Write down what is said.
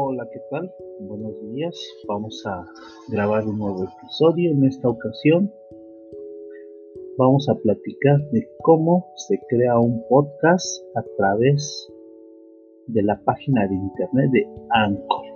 Hola, ¿qué tal? Buenos días. Vamos a grabar un nuevo episodio. En esta ocasión vamos a platicar de cómo se crea un podcast a través de la página de internet de Anchor.